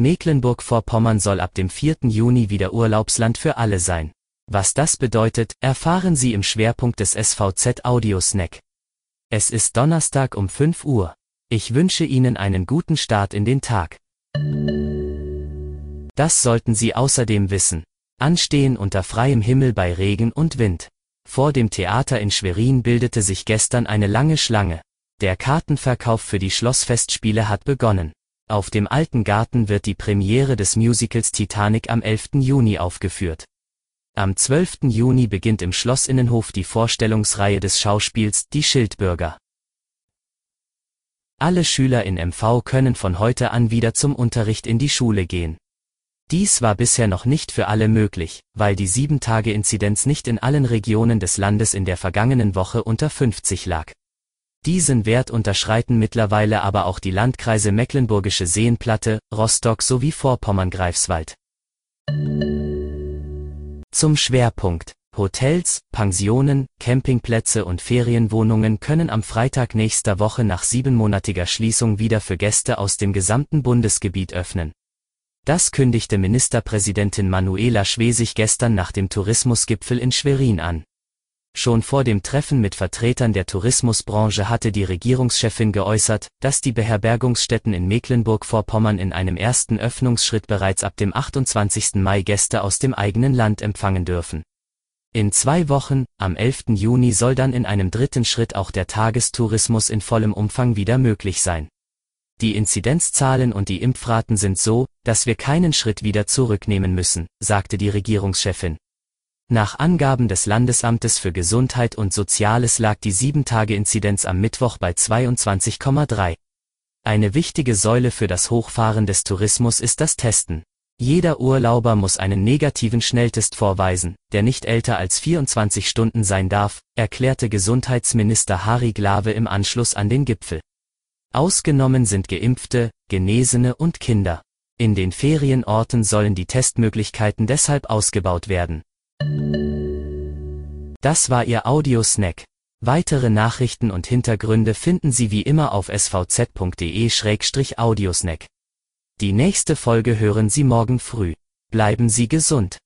Mecklenburg-Vorpommern soll ab dem 4. Juni wieder Urlaubsland für alle sein. Was das bedeutet, erfahren Sie im Schwerpunkt des SVZ Audiosnack. Es ist Donnerstag um 5 Uhr. Ich wünsche Ihnen einen guten Start in den Tag. Das sollten Sie außerdem wissen. Anstehen unter freiem Himmel bei Regen und Wind. Vor dem Theater in Schwerin bildete sich gestern eine lange Schlange. Der Kartenverkauf für die Schlossfestspiele hat begonnen. Auf dem Alten Garten wird die Premiere des Musicals Titanic am 11. Juni aufgeführt. Am 12. Juni beginnt im Schlossinnenhof die Vorstellungsreihe des Schauspiels Die Schildbürger. Alle Schüler in MV können von heute an wieder zum Unterricht in die Schule gehen. Dies war bisher noch nicht für alle möglich, weil die 7-Tage-Inzidenz nicht in allen Regionen des Landes in der vergangenen Woche unter 50 lag. Diesen Wert unterschreiten mittlerweile aber auch die Landkreise Mecklenburgische Seenplatte, Rostock sowie Vorpommern-Greifswald. Zum Schwerpunkt. Hotels, Pensionen, Campingplätze und Ferienwohnungen können am Freitag nächster Woche nach siebenmonatiger Schließung wieder für Gäste aus dem gesamten Bundesgebiet öffnen. Das kündigte Ministerpräsidentin Manuela Schwesig gestern nach dem Tourismusgipfel in Schwerin an. Schon vor dem Treffen mit Vertretern der Tourismusbranche hatte die Regierungschefin geäußert, dass die Beherbergungsstätten in Mecklenburg-Vorpommern in einem ersten Öffnungsschritt bereits ab dem 28. Mai Gäste aus dem eigenen Land empfangen dürfen. In zwei Wochen, am 11. Juni soll dann in einem dritten Schritt auch der Tagestourismus in vollem Umfang wieder möglich sein. Die Inzidenzzahlen und die Impfraten sind so, dass wir keinen Schritt wieder zurücknehmen müssen, sagte die Regierungschefin. Nach Angaben des Landesamtes für Gesundheit und Soziales lag die 7-Tage-Inzidenz am Mittwoch bei 22,3. Eine wichtige Säule für das Hochfahren des Tourismus ist das Testen. Jeder Urlauber muss einen negativen Schnelltest vorweisen, der nicht älter als 24 Stunden sein darf, erklärte Gesundheitsminister Harry Glawe im Anschluss an den Gipfel. Ausgenommen sind Geimpfte, Genesene und Kinder. In den Ferienorten sollen die Testmöglichkeiten deshalb ausgebaut werden. Das war Ihr Audiosnack. Weitere Nachrichten und Hintergründe finden Sie wie immer auf svz.de-audiosnack. Die nächste Folge hören Sie morgen früh. Bleiben Sie gesund.